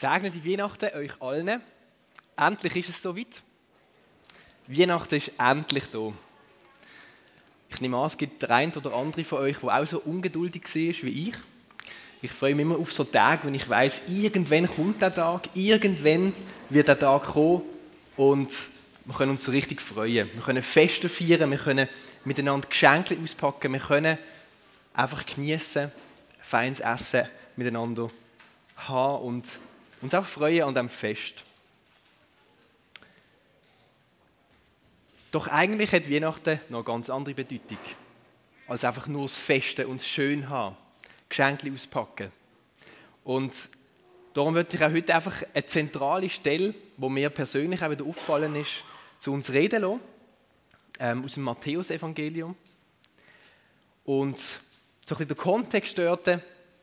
Gesegnete Weihnachten euch allen. Endlich ist es soweit. Weihnachten ist endlich da. Ich nehme an, es gibt der eine oder andere von euch, der auch so ungeduldig war wie ich. Ich freue mich immer auf so Tage, wenn ich weiß, irgendwann kommt der Tag, irgendwann wird der Tag kommen und wir können uns so richtig freuen. Wir können Feste feiern, wir können miteinander Geschenke auspacken, wir können einfach genießen, feines Essen miteinander haben und uns auch freuen an diesem Fest. Doch eigentlich hat Weihnachten noch eine ganz andere Bedeutung, als einfach nur das Feste und das Schön haben, Geschenke auspacken. Und darum möchte ich auch heute einfach eine zentrale Stelle, wo mir persönlich auch wieder aufgefallen ist, zu uns reden lassen, ähm, aus dem Matthäusevangelium. Und so ein bisschen der Kontext dort,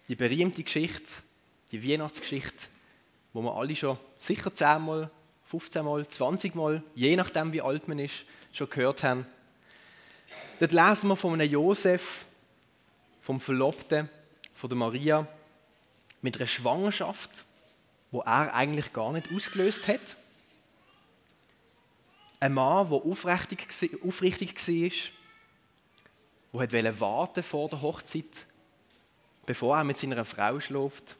die berühmte Geschichte, die Weihnachtsgeschichte, wo wir alle schon sicher 10 Mal, 15 Mal, 20 Mal, je nachdem wie alt man ist, schon gehört haben. Dort lesen wir von einem Josef, vom Verlobten, von der Maria, mit einer Schwangerschaft, wo er eigentlich gar nicht ausgelöst hat. Ein Mann, der aufrichtig, aufrichtig war, der warten vor der Hochzeit, bevor er mit seiner Frau schläft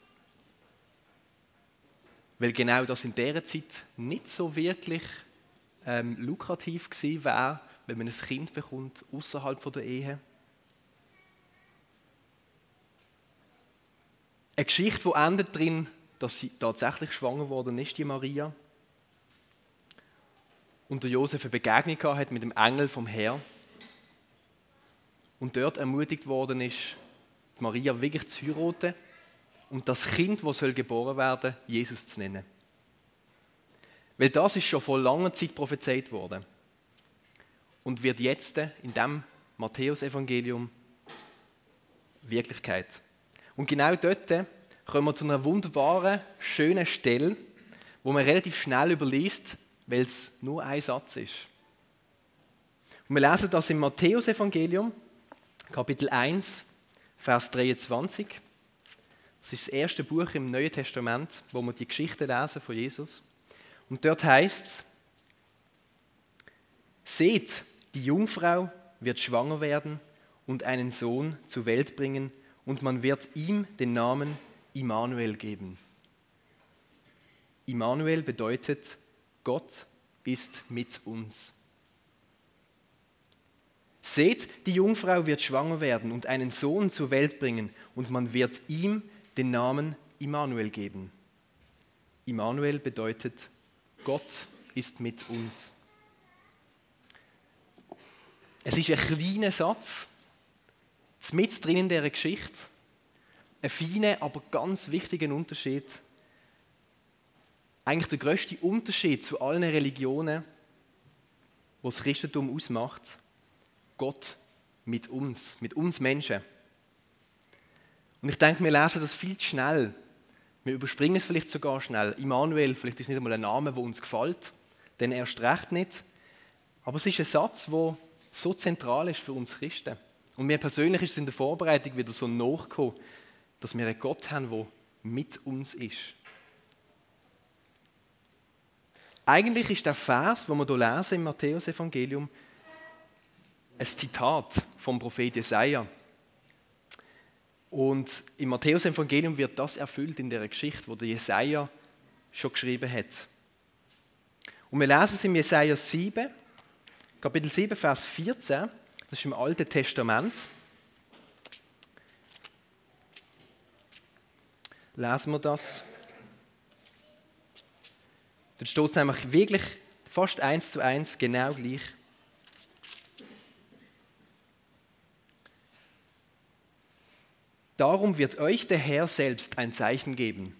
weil genau das in dieser Zeit nicht so wirklich ähm, lukrativ gewesen wäre, wenn man ein Kind bekommt außerhalb der Ehe. Eine Geschichte, die endet darin, dass sie tatsächlich schwanger worden ist, die Maria. Und der Josef eine Begegnung hat mit dem Engel vom Herr. Und dort ermutigt worden ist, Maria wirklich zu heiraten und das Kind, das soll geboren werden, Jesus zu nennen. Weil das ist schon vor langer Zeit prophezeit worden und wird jetzt in dem Matthäusevangelium Wirklichkeit. Und genau dort kommen wir zu einer wunderbaren, schönen Stelle, wo man relativ schnell überliest, weil es nur ein Satz ist. Und wir lesen das im Matthäusevangelium, Kapitel 1, Vers 23. Das ist das erste Buch im Neuen Testament, wo wir die Geschichte lesen von Jesus. Und dort heißt es, seht, die Jungfrau wird schwanger werden und einen Sohn zur Welt bringen und man wird ihm den Namen Immanuel geben. Immanuel bedeutet, Gott ist mit uns. Seht, die Jungfrau wird schwanger werden und einen Sohn zur Welt bringen und man wird ihm den Namen Immanuel geben. Immanuel bedeutet, Gott ist mit uns. Es ist ein kleiner Satz, mit drin in dieser Geschichte, ein feiner, aber ganz wichtiger Unterschied. Eigentlich der größte Unterschied zu allen Religionen, was das Christentum ausmacht. Gott mit uns, mit uns Menschen. Und ich denke, wir lesen das viel zu schnell. Wir überspringen es vielleicht sogar schnell. Immanuel, vielleicht ist es nicht einmal ein Name, der uns gefällt, denn erst recht nicht. Aber es ist ein Satz, der so zentral ist für uns Christen. Und mir persönlich ist es in der Vorbereitung wieder so nachgekommen, dass wir einen Gott haben, der mit uns ist. Eigentlich ist der Vers, den wir hier lesen im Matthäus-Evangelium, ein Zitat vom Prophet Jesaja. Und im Matthäus-Evangelium wird das erfüllt in der Geschichte, wo der Jesaja schon geschrieben hat. Und wir lesen es im Jesaja 7, Kapitel 7, Vers 14. Das ist im Alten Testament. Lesen wir das. Dort steht es nämlich wirklich fast eins zu eins genau gleich. Darum wird euch der Herr selbst ein Zeichen geben.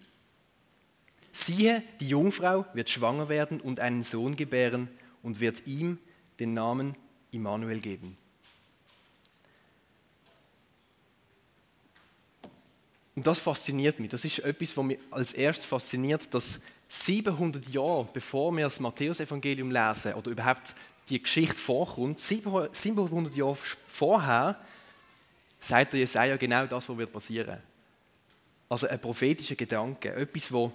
Siehe, die Jungfrau wird schwanger werden und einen Sohn gebären und wird ihm den Namen Immanuel geben. Und das fasziniert mich. Das ist etwas, was mich als erstes fasziniert, dass 700 Jahre bevor wir das Matthäusevangelium lesen oder überhaupt die Geschichte vorkommt, 700 Jahre vorher sagt der Jesaja genau das, was wird passieren. Also ein prophetischer Gedanke, etwas, wo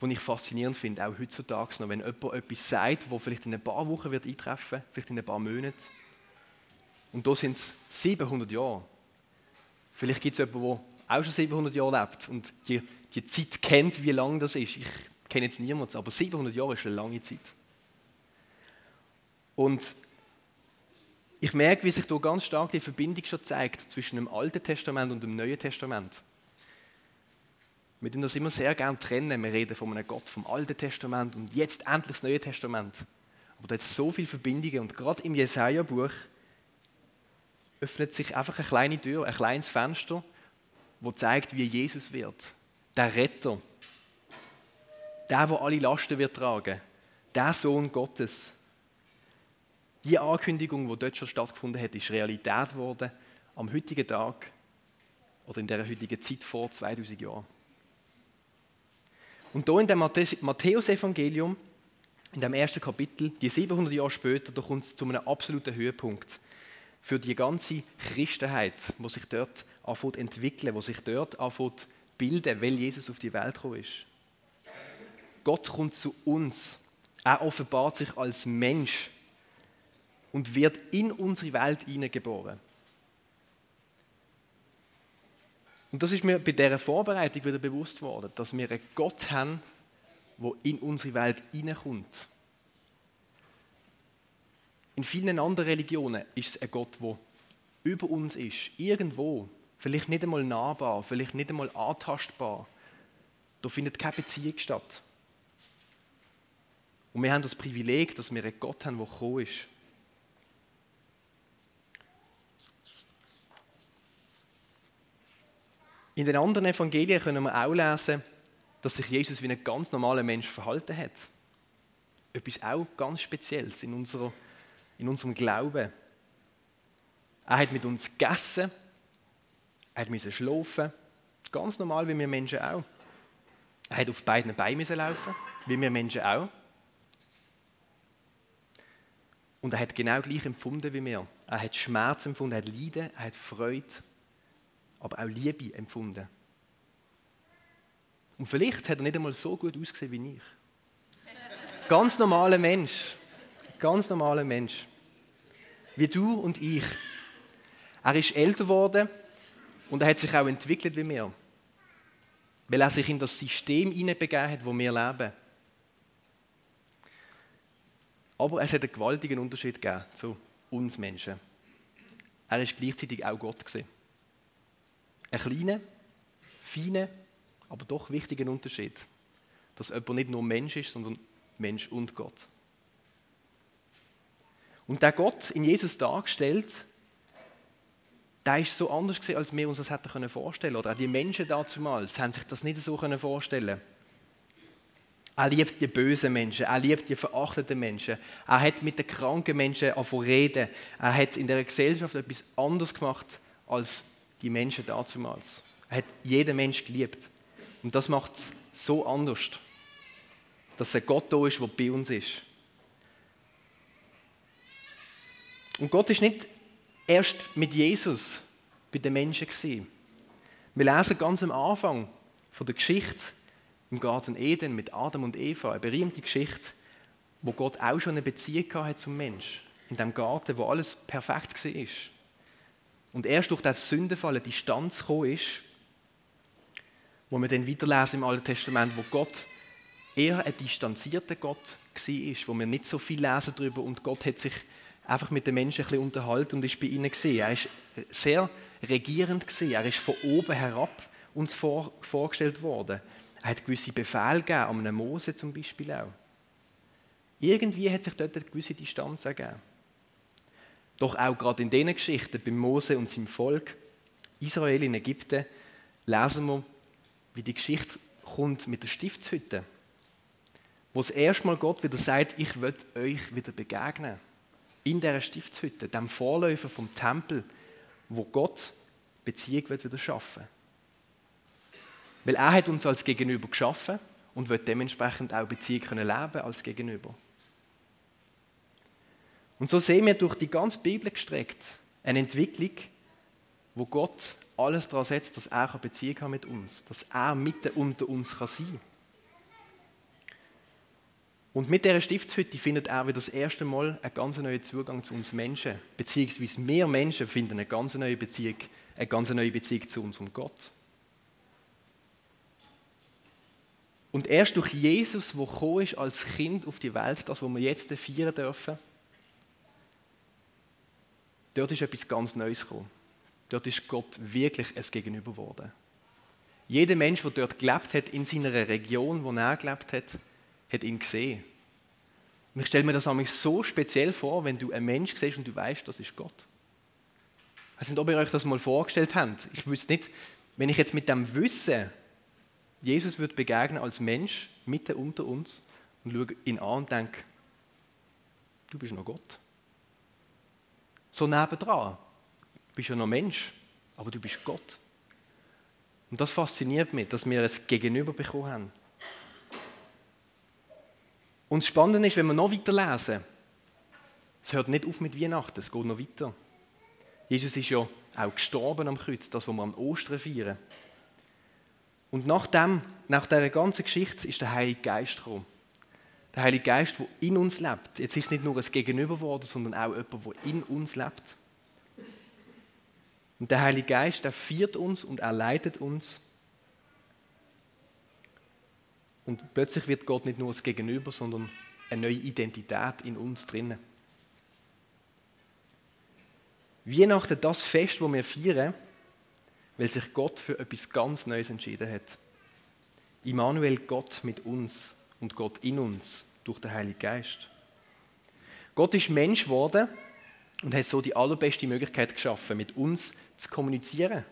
was ich faszinierend finde, auch heutzutage noch, wenn jemand etwas sagt, wo vielleicht in ein paar Wochen wird eintreffen, vielleicht in ein paar Monaten. Und da sind es 700 Jahre. Vielleicht gibt es jemanden, der auch schon 700 Jahre lebt und die, die Zeit kennt, wie lang das ist. Ich kenne jetzt niemanden, aber 700 Jahre ist eine lange Zeit. Und ich merke, wie sich da ganz stark die Verbindung schon zeigt zwischen dem Alten Testament und dem Neuen Testament. Wir tun das immer sehr gerne trennen. Wir reden von einem Gott vom Alten Testament und jetzt endlich das Neue Testament. Aber da hat so viele Verbindungen und gerade im Jesaja-Buch öffnet sich einfach eine kleine Tür, ein kleines Fenster, wo zeigt, wie Jesus wird. Der Retter. Der, der alle Lasten wird tragen. Der Sohn Gottes. Die Ankündigung, die dort schon stattgefunden hat, ist Realität geworden am heutigen Tag oder in der heutigen Zeit vor 2000 Jahren. Und hier in dem Matthäus-Evangelium, in dem ersten Kapitel, die 700 Jahre später, da kommt es zu einem absoluten Höhepunkt für die ganze Christenheit, die sich dort anfängt entwickeln, die sich dort anfängt bilden, weil Jesus auf die Welt gekommen ist. Gott kommt zu uns. Er offenbart sich als Mensch und wird in unsere Welt hineingeboren. Und das ist mir bei dieser Vorbereitung wieder bewusst worden, dass wir einen Gott haben, der in unsere Welt hineinkommt. In vielen anderen Religionen ist es ein Gott, der über uns ist, irgendwo, vielleicht nicht einmal nahbar, vielleicht nicht einmal antastbar. Da findet keine Beziehung statt. Und wir haben das Privileg, dass wir einen Gott haben, der gekommen ist. In den anderen Evangelien können wir auch lesen, dass sich Jesus wie ein ganz normaler Mensch verhalten hat. Etwas auch ganz Spezielles in, unserer, in unserem Glauben. Er hat mit uns gegessen, er musste schlafen, ganz normal wie wir Menschen auch. Er hat auf beiden Beinen laufen, wie wir Menschen auch. Und er hat genau gleich empfunden wie wir. Er hat Schmerz empfunden, er hat Leiden, er hat Freude aber auch Liebe empfunden. Und vielleicht hat er nicht einmal so gut ausgesehen wie ich. Ganz normaler Mensch. Ganz normaler Mensch. Wie du und ich. Er ist älter geworden und er hat sich auch entwickelt wie wir. Weil er sich in das System hineinbegeben hat, wo wir leben. Aber es hat einen gewaltigen Unterschied gegeben zu uns Menschen. Er ist gleichzeitig auch Gott gewesen. Ein kleiner, feiner, aber doch wichtiger Unterschied. Dass jemand nicht nur Mensch ist, sondern Mensch und Gott. Und der Gott in Jesus dargestellt, der ist so anders gewesen, als wir uns das hätten vorstellen können. Oder auch die Menschen damals haben sich das nicht so vorstellen er liebt die bösen Menschen, er liebt die verachteten Menschen. Er hat mit den kranken Menschen reden. Er hat in der Gesellschaft etwas anderes gemacht als die Menschen damals. Er hat jeden Mensch geliebt. Und das macht es so anders, dass ein Gott da ist, der bei uns ist. Und Gott ist nicht erst mit Jesus bei den Menschen gewesen. Wir lesen ganz am Anfang von der Geschichte im Garten Eden mit Adam und Eva, eine berühmte Geschichte, wo Gott auch schon eine Beziehung hatte zum Mensch. In dem Garten, wo alles perfekt war. Und erst durch den Sündenfall eine Distanz gekommen ist, wo wir dann weiterlesen im Alten Testament, wo Gott eher ein distanzierter Gott war, wo wir nicht so viel lesen darüber und Gott hat sich einfach mit den Menschen ein bisschen unterhalten und ist bei ihnen gesehen. Er ist sehr regierend gesehen. Er ist von oben herab uns vor, vorgestellt worden. Er hat gewisse Befehle gegeben, an einem Mose zum Beispiel auch. Irgendwie hat sich dort eine gewisse Distanz ergeben. Doch auch gerade in diesen Geschichten bei Mose und seinem Volk, Israel in Ägypten, lesen wir, wie die Geschichte kommt mit der Stiftshütte. Wo das erste Mal Gott wieder sagt, ich will euch wieder begegnen. In dieser Stiftshütte, dem Vorläufer vom Tempel, wo Gott Beziehung wird wieder schaffen. Weil er hat uns als Gegenüber geschaffen und wird dementsprechend auch Beziehung können leben als Gegenüber. Und so sehen wir durch die ganze Bibel gestreckt eine Entwicklung, wo Gott alles daran setzt, dass er eine Beziehung hat mit uns, dass er mitten unter uns kann sein Und mit dieser Stiftshütte findet er wieder das erste Mal einen ganz neuen Zugang zu uns Menschen. Beziehungsweise wir Menschen finden eine ganz neue Beziehung, eine ganz neue Beziehung zu unserem Gott. Und erst durch Jesus, der gekommen ist als Kind auf die Welt, das, was wir jetzt feiern dürfen, dort ist etwas ganz Neues gekommen. Dort ist Gott wirklich ein Gegenüber geworden. Jeder Mensch, der dort gelebt hat, in seiner Region, wo er gelebt hat, hat ihn gesehen. Und ich stelle mir das so speziell vor, wenn du einen Mensch siehst und du weißt, das ist Gott. Ich weiß nicht, ob ihr euch das mal vorgestellt habt. Ich wüsste nicht, wenn ich jetzt mit dem Wissen Jesus wird begegnen als Mensch mitten unter uns und schaue ihn an und denke, du bist noch Gott. So nebendran. Du bist ja noch Mensch, aber du bist Gott. Und das fasziniert mich, dass wir es Gegenüber bekommen haben. Und das Spannende ist, wenn wir noch weiter lesen, es hört nicht auf mit Weihnachten, es geht noch weiter. Jesus ist ja auch gestorben am Kreuz, das, was wir am Ostern feiern. Und nach, dem, nach dieser ganzen Geschichte ist der Heilige Geist gekommen. Der Heilige Geist, der in uns lebt. Jetzt ist es nicht nur ein Gegenüber geworden, sondern auch jemand, der in uns lebt. Und der Heilige Geist, der führt uns und er leitet uns. Und plötzlich wird Gott nicht nur das Gegenüber, sondern eine neue Identität in uns drinnen. Weihnachten, das Fest, das wir feiern, weil sich Gott für etwas ganz Neues entschieden hat. Immanuel, Gott mit uns und Gott in uns durch den Heiligen Geist. Gott ist Mensch geworden und hat so die allerbeste Möglichkeit geschaffen, mit uns zu kommunizieren.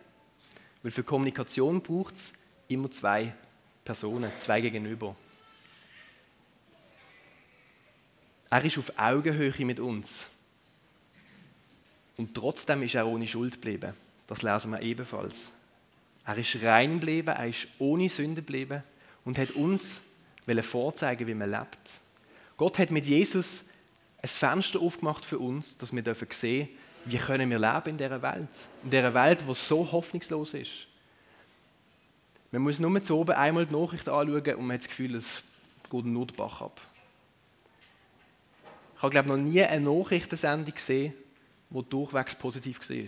Weil für Kommunikation braucht es immer zwei Personen, zwei gegenüber. Er ist auf Augenhöhe mit uns. Und trotzdem ist er ohne Schuld geblieben. Das lesen wir ebenfalls. Er ist rein geblieben, er ist ohne Sünde geblieben und hat uns vorzeigen, wie man lebt. Gott hat mit Jesus ein Fenster aufgemacht für uns, dass wir sehen dürfen, wie können wir leben in dieser Welt. In dieser Welt, die so hoffnungslos ist. Man muss nur zu oben einmal die Nachricht anschauen und man hat das Gefühl, es geht nur den Bach ab. Ich habe, glaube noch nie eine Nachrichtensendung gesehen, die durchwegs positiv war.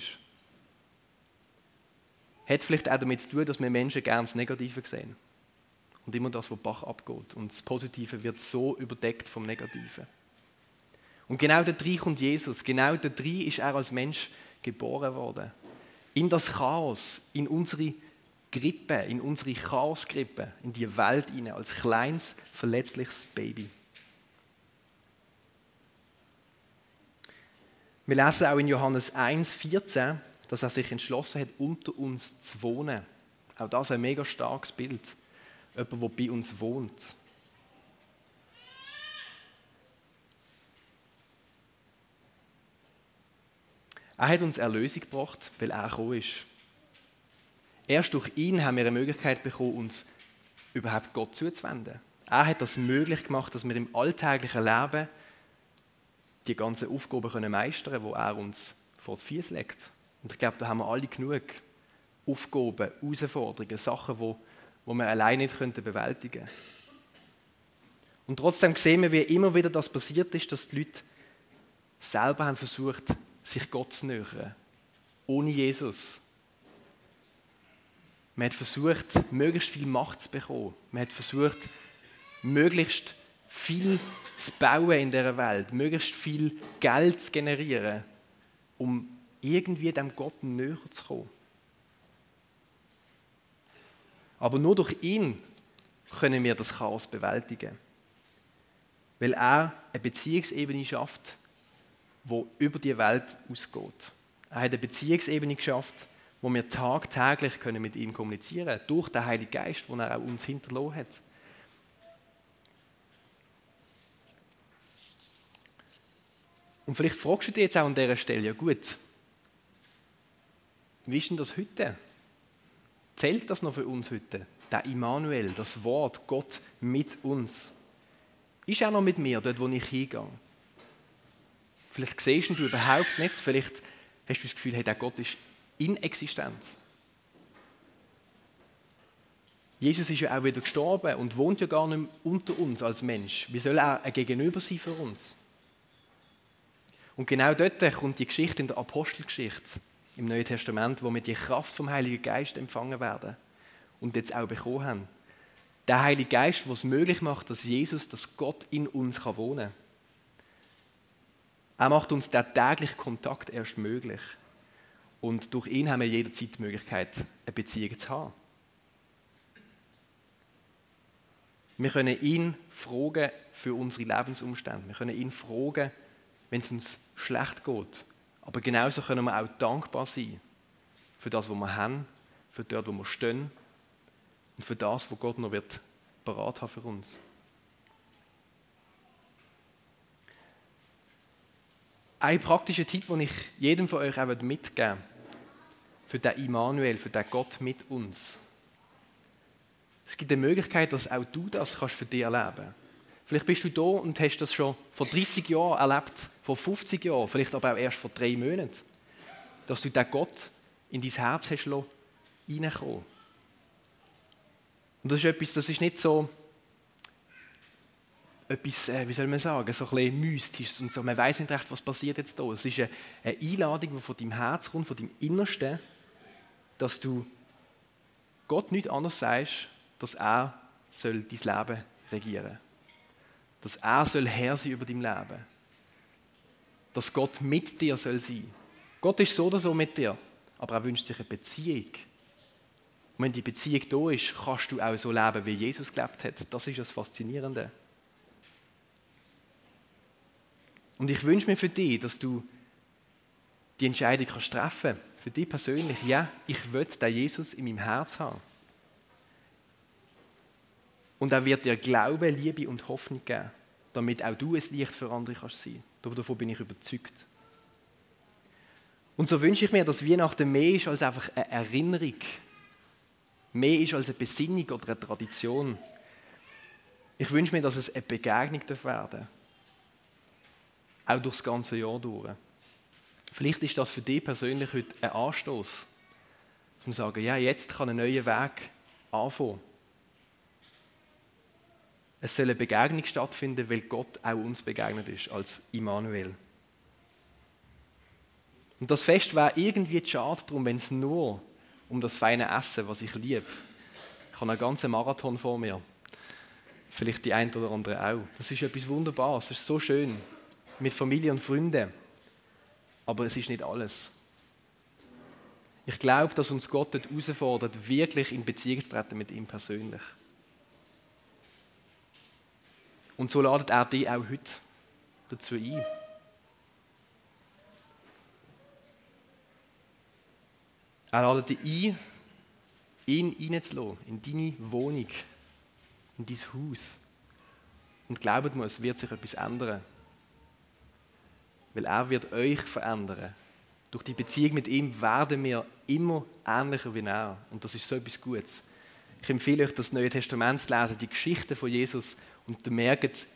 Hat vielleicht auch damit zu tun, dass wir Menschen gerne das Negative sehen. Und immer das, was Bach abgeht. Und das Positive wird so überdeckt vom Negativen. Und genau da drin kommt Jesus. Genau da drin ist er als Mensch geboren worden. In das Chaos, in unsere Grippe, in unsere Chaosgrippe, in die Welt hinein, als kleines, verletzliches Baby. Wir lesen auch in Johannes 1, 14, dass er sich entschlossen hat, unter uns zu wohnen. Auch das ein mega starkes Bild. Jemand, der bei uns wohnt. Er hat uns Erlösung gebracht, weil er gekommen ist. Erst durch ihn haben wir eine Möglichkeit bekommen, uns überhaupt Gott zuzuwenden. Er hat das möglich gemacht, dass wir im alltäglichen Leben die ganzen Aufgaben meistern können, die er uns vor die Füße legt. Und ich glaube, da haben wir alle genug Aufgaben, Herausforderungen, Sachen, wo, wo wir alleine nicht könnten bewältigen könnten. Und trotzdem sehen wir, wie immer wieder das passiert ist, dass die Leute selber haben versucht, sich Gott zu nähern. Ohne Jesus. Man hat versucht, möglichst viel Macht zu bekommen. Man hat versucht, möglichst viel zu bauen in dieser Welt, möglichst viel Geld zu generieren, um irgendwie dem Gott näher zu kommen. Aber nur durch ihn können wir das Chaos bewältigen. Weil er eine Beziehungsebene schafft, wo über die Welt ausgeht. Er hat eine Beziehungsebene geschafft, wo wir tagtäglich können mit ihm kommunizieren können, durch den Heiligen Geist, den er auch uns hinterlassen hat. Und vielleicht fragst du dich jetzt auch an dieser Stelle, ja gut, wie ist denn das heute? Zählt das noch für uns heute? Der Immanuel, das Wort, Gott mit uns. Ist er noch mit mir, dort wo ich hingehe? Vielleicht siehst du überhaupt nicht, vielleicht hast du das Gefühl, hey, der Gott ist in Existenz. Jesus ist ja auch wieder gestorben und wohnt ja gar nicht mehr unter uns als Mensch. Wie soll er ein Gegenüber sein für uns? Und genau dort kommt die Geschichte in der Apostelgeschichte im Neuen Testament, wo wir die Kraft vom Heiligen Geist empfangen werden und jetzt auch bekommen haben. Der Heilige Geist, der es möglich macht, dass Jesus, dass Gott in uns kann wohnen kann. Er macht uns den täglichen Kontakt erst möglich. Und durch ihn haben wir jederzeit die Möglichkeit, eine Beziehung zu haben. Wir können ihn fragen für unsere Lebensumstände. Wir können ihn fragen, wenn es uns schlecht geht. Aber genauso können wir auch dankbar sein für das, was wir haben, für dort, wo wir stehen und für das, was Gott noch wird parat haben für uns. Ein praktischer Tipp, den ich jedem von euch auch mitgeben möchte, für den Immanuel, für den Gott mit uns. Es gibt eine Möglichkeit, dass auch du das kannst für dich erleben kannst. Vielleicht bist du da und hast das schon vor 30 Jahren erlebt, vor 50 Jahren, vielleicht aber auch erst vor drei Monaten. Dass du den Gott in dein Herz hast reinkommen Und das ist etwas, das ist nicht so etwas, äh, wie soll man sagen, so ein bisschen mystisch und so. Man weiß nicht recht, was passiert jetzt da. Es ist eine, Einladung, die von deinem Herz kommt, von deinem Innersten, dass du Gott nicht anders sagst, dass er soll dein Leben regieren soll dass er soll Herr sein über dein Leben. Dass Gott mit dir soll sein. Gott ist so oder so mit dir, aber er wünscht sich eine Beziehung. Und wenn die Beziehung da ist, kannst du auch so leben, wie Jesus gelebt hat. Das ist das Faszinierende. Und ich wünsche mir für dich, dass du die Entscheidung kannst treffen für dich persönlich. Ja, ich will den Jesus in meinem Herz haben. Und er wird dir Glaube, Liebe und Hoffnung geben, damit auch du ein Licht für andere kannst sein. Davon bin ich überzeugt. Und so wünsche ich mir, dass Weihnachten mehr ist als einfach eine Erinnerung. Mehr ist als eine Besinnung oder eine Tradition. Ich wünsche mir, dass es eine Begegnung werden darf. Auch durch das ganze Jahr durch. Vielleicht ist das für dich persönlich heute ein Anstoß. Dass wir sagen, ja, jetzt kann ein neuer Weg anfangen. Es soll eine Begegnung stattfinden, weil Gott auch uns begegnet ist, als Immanuel. Und das Fest wäre irgendwie schade darum, wenn es nur um das feine Essen, was ich liebe. Ich habe einen ganzen Marathon vor mir. Vielleicht die ein oder andere auch. Das ist etwas Wunderbares, es ist so schön. Mit Familie und Freunden. Aber es ist nicht alles. Ich glaube, dass uns Gott dort herausfordert, wirklich in Beziehung zu treten mit ihm persönlich. Und so ladet er dich auch heute dazu ein. Er ladet dich ein, ihn reinzulassen, in deine Wohnung, in dein Haus. Und glaubt mir, es wird sich etwas ändern. Weil er wird euch verändern. Durch die Beziehung mit ihm werden wir immer ähnlicher wie er. Und das ist so etwas Gutes. Ich empfehle euch, das Neue Testament zu lesen, die Geschichte von Jesus und ihr merkt,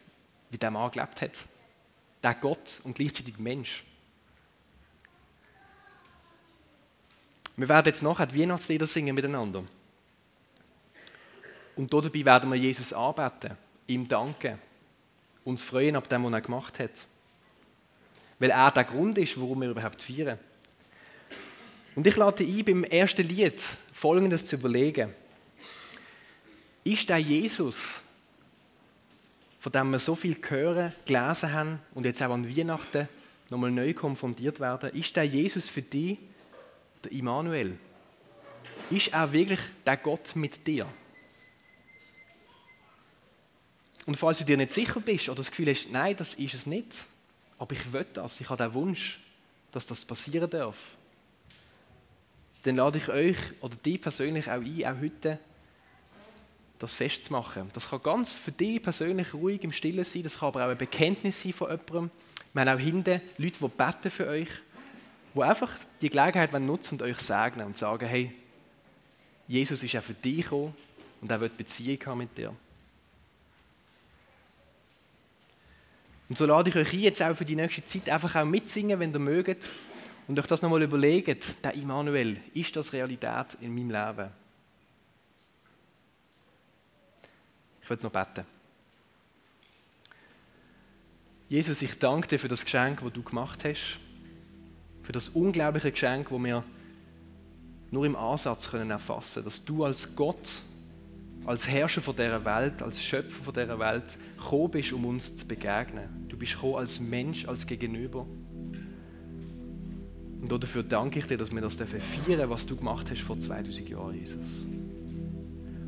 wie der Mann gelebt hat. Der Gott und gleichzeitig Mensch. Wir werden jetzt nachher die Weihnachtslieder singen miteinander. Und dabei werden wir Jesus arbeiten, ihm danken, uns freuen ab dem, was er gemacht hat. Weil er der Grund ist, warum wir überhaupt feiern. Und ich lade ein, beim ersten Lied Folgendes zu überlegen. Ist der Jesus, von dem wir so viel hören, gelesen haben und jetzt auch an Weihnachten nochmal neu konfrontiert werden, ist der Jesus für dich der Immanuel? Ist er wirklich der Gott mit dir? Und falls du dir nicht sicher bist oder das Gefühl hast, nein, das ist es nicht, aber ich will das, ich habe den Wunsch, dass das passieren darf, dann lade ich euch oder dich persönlich auch ein, auch heute das festzumachen. Das kann ganz für dich persönlich ruhig im Stillen sein, das kann aber auch ein Bekenntnis sein von jemandem. Wir haben auch hinten Leute, die beten für euch, die einfach die Gelegenheit nutzen und euch segnen und sagen, hey, Jesus ist auch für dich gekommen und er wird Beziehung haben mit dir. Und so lade ich euch ein, jetzt auch für die nächste Zeit einfach auch mitsingen, wenn ihr mögt und euch das nochmal überlegt, der Immanuel, ist das Realität in meinem Leben? Ich will noch beten. Jesus, ich danke dir für das Geschenk, das du gemacht hast. Für das unglaubliche Geschenk, das wir nur im Ansatz können erfassen können. Dass du als Gott, als Herrscher von dieser Welt, als Schöpfer von dieser Welt gekommen bist, um uns zu begegnen. Du bist gekommen als Mensch, als Gegenüber. Und dafür danke ich dir, dass wir das feiern dürfen, was du gemacht hast vor 2000 Jahren, Jesus.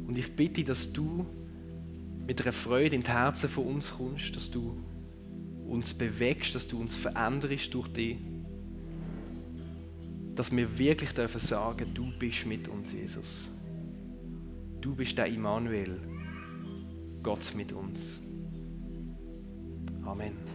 Und ich bitte, dass du mit einer Freude in die Herzen von uns kommst, dass du uns bewegst, dass du uns veränderst durch dich. Dass wir wirklich dürfen sagen, du bist mit uns, Jesus. Du bist der Immanuel, Gott mit uns. Amen.